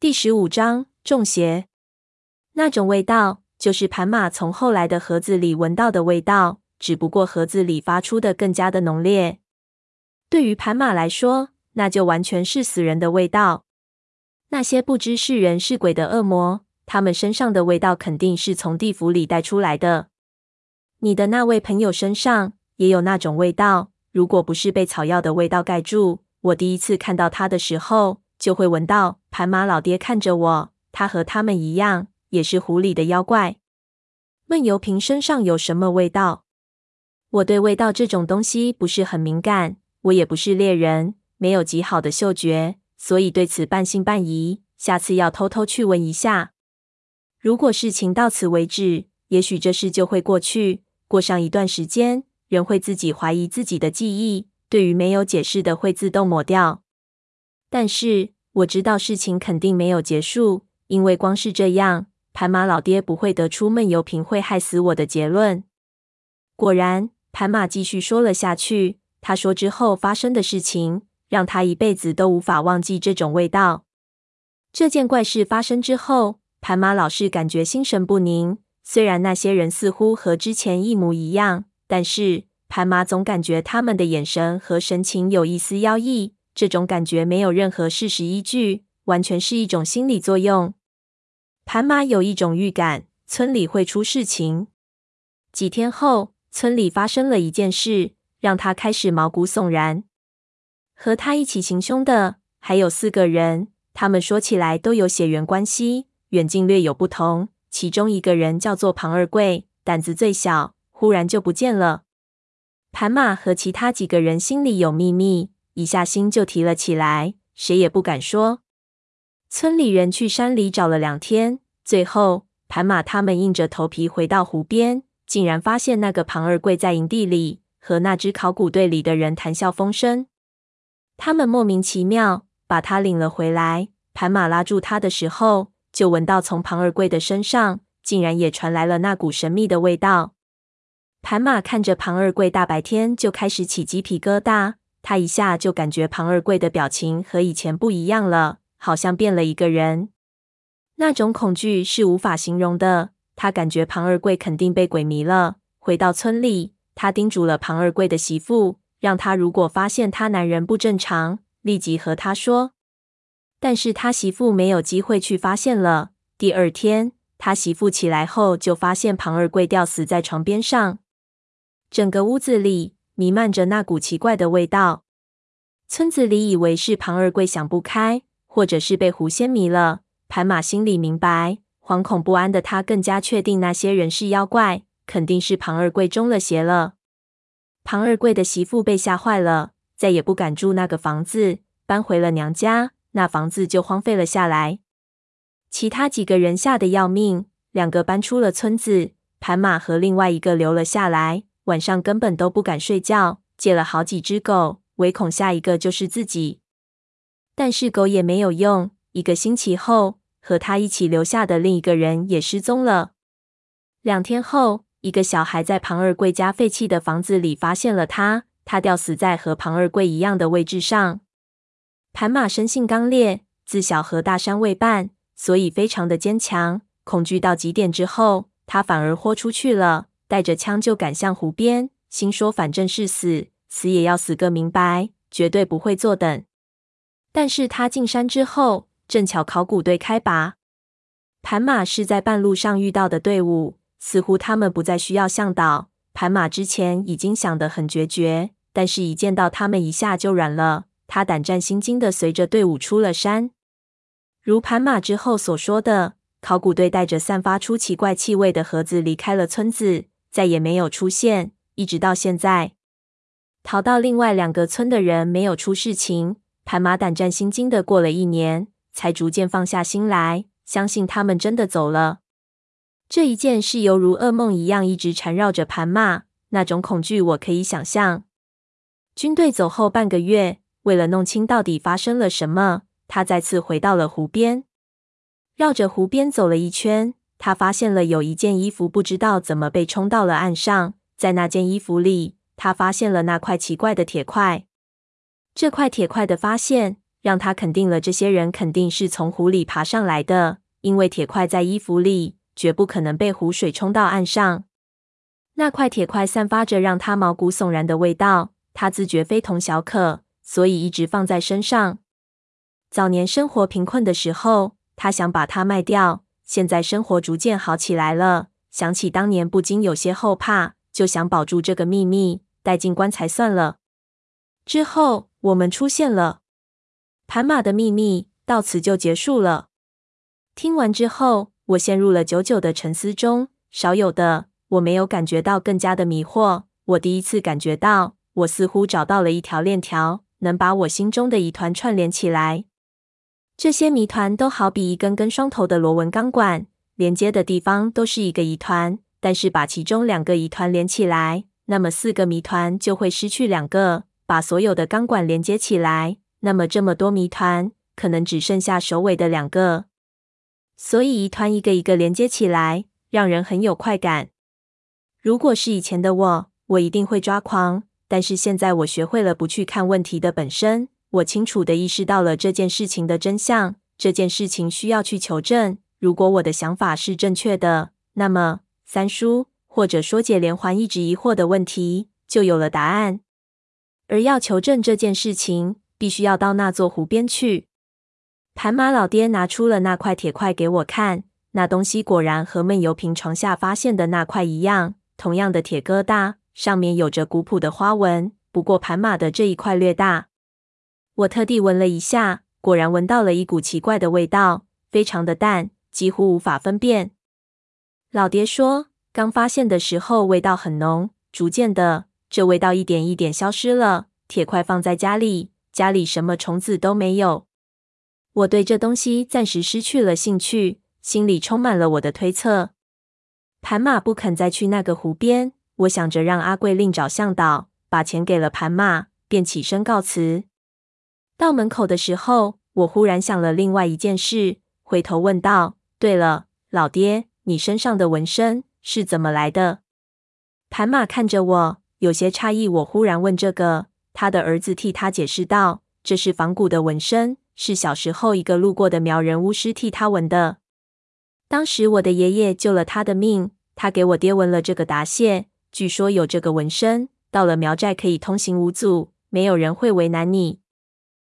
第十五章中邪。那种味道，就是盘马从后来的盒子里闻到的味道，只不过盒子里发出的更加的浓烈。对于盘马来说，那就完全是死人的味道。那些不知是人是鬼的恶魔，他们身上的味道肯定是从地府里带出来的。你的那位朋友身上也有那种味道，如果不是被草药的味道盖住，我第一次看到他的时候，就会闻到。盘马老爹看着我，他和他们一样，也是湖里的妖怪。闷油瓶身上有什么味道？我对味道这种东西不是很敏感，我也不是猎人，没有极好的嗅觉，所以对此半信半疑。下次要偷偷去闻一下。如果事情到此为止，也许这事就会过去。过上一段时间，人会自己怀疑自己的记忆，对于没有解释的会自动抹掉。但是。我知道事情肯定没有结束，因为光是这样，盘马老爹不会得出闷油瓶会害死我的结论。果然，盘马继续说了下去。他说之后发生的事情，让他一辈子都无法忘记这种味道。这件怪事发生之后，盘马老是感觉心神不宁。虽然那些人似乎和之前一模一样，但是盘马总感觉他们的眼神和神情有一丝妖异。这种感觉没有任何事实依据，完全是一种心理作用。盘马有一种预感，村里会出事情。几天后，村里发生了一件事，让他开始毛骨悚然。和他一起行凶的还有四个人，他们说起来都有血缘关系，远近略有不同。其中一个人叫做庞二贵，胆子最小，忽然就不见了。盘马和其他几个人心里有秘密。一下心就提了起来，谁也不敢说。村里人去山里找了两天，最后盘马他们硬着头皮回到湖边，竟然发现那个庞二贵在营地里和那支考古队里的人谈笑风生。他们莫名其妙把他领了回来。盘马拉住他的时候，就闻到从庞二贵的身上竟然也传来了那股神秘的味道。盘马看着庞二贵，大白天就开始起鸡皮疙瘩。他一下就感觉庞二贵的表情和以前不一样了，好像变了一个人。那种恐惧是无法形容的。他感觉庞二贵肯定被鬼迷了。回到村里，他叮嘱了庞二贵的媳妇，让他如果发现他男人不正常，立即和他说。但是他媳妇没有机会去发现了。第二天，他媳妇起来后就发现庞二贵吊死在床边上，整个屋子里。弥漫着那股奇怪的味道，村子里以为是庞二贵想不开，或者是被狐仙迷了。盘马心里明白，惶恐不安的他更加确定那些人是妖怪，肯定是庞二贵中了邪了。庞二贵的媳妇被吓坏了，再也不敢住那个房子，搬回了娘家，那房子就荒废了下来。其他几个人吓得要命，两个搬出了村子，盘马和另外一个留了下来。晚上根本都不敢睡觉，借了好几只狗，唯恐下一个就是自己。但是狗也没有用。一个星期后，和他一起留下的另一个人也失踪了。两天后，一个小孩在庞二贵家废弃的房子里发现了他，他吊死在和庞二贵一样的位置上。盘马生性刚烈，自小和大山为伴，所以非常的坚强。恐惧到极点之后，他反而豁出去了。带着枪就赶向湖边，心说反正是死，死也要死个明白，绝对不会坐等。但是他进山之后，正巧考古队开拔，盘马是在半路上遇到的队伍，似乎他们不再需要向导。盘马之前已经想得很决绝，但是一见到他们，一下就软了。他胆战心惊的随着队伍出了山。如盘马之后所说的，考古队带着散发出奇怪气味的盒子离开了村子。再也没有出现，一直到现在。逃到另外两个村的人没有出事情，盘马胆战心惊的过了一年，才逐渐放下心来，相信他们真的走了。这一件事犹如噩梦一样，一直缠绕着盘马，那种恐惧我可以想象。军队走后半个月，为了弄清到底发生了什么，他再次回到了湖边，绕着湖边走了一圈。他发现了有一件衣服，不知道怎么被冲到了岸上。在那件衣服里，他发现了那块奇怪的铁块。这块铁块的发现让他肯定了这些人肯定是从湖里爬上来的，因为铁块在衣服里，绝不可能被湖水冲到岸上。那块铁块散发着让他毛骨悚然的味道，他自觉非同小可，所以一直放在身上。早年生活贫困的时候，他想把它卖掉。现在生活逐渐好起来了，想起当年不禁有些后怕，就想保住这个秘密，带进棺材算了。之后我们出现了，盘马的秘密到此就结束了。听完之后，我陷入了久久的沉思中，少有的我没有感觉到更加的迷惑。我第一次感觉到，我似乎找到了一条链条，能把我心中的疑团串联起来。这些谜团都好比一根根双头的螺纹钢管，连接的地方都是一个疑团。但是把其中两个疑团连起来，那么四个谜团就会失去两个。把所有的钢管连接起来，那么这么多谜团可能只剩下首尾的两个。所以疑团一个一个连接起来，让人很有快感。如果是以前的我，我一定会抓狂。但是现在我学会了不去看问题的本身。我清楚地意识到了这件事情的真相，这件事情需要去求证。如果我的想法是正确的，那么三叔或者说解连环一直疑惑的问题就有了答案。而要求证这件事情，必须要到那座湖边去。盘马老爹拿出了那块铁块给我看，那东西果然和闷油瓶床下发现的那块一样，同样的铁疙瘩，上面有着古朴的花纹，不过盘马的这一块略大。我特地闻了一下，果然闻到了一股奇怪的味道，非常的淡，几乎无法分辨。老爹说，刚发现的时候味道很浓，逐渐的，这味道一点一点消失了。铁块放在家里，家里什么虫子都没有。我对这东西暂时失去了兴趣，心里充满了我的推测。盘马不肯再去那个湖边，我想着让阿贵另找向导，把钱给了盘马，便起身告辞。到门口的时候，我忽然想了另外一件事，回头问道：“对了，老爹，你身上的纹身是怎么来的？”盘马看着我，有些诧异。我忽然问这个，他的儿子替他解释道：“这是仿古的纹身，是小时候一个路过的苗人巫师替他纹的。当时我的爷爷救了他的命，他给我爹纹了这个答谢。据说有这个纹身，到了苗寨可以通行无阻，没有人会为难你。”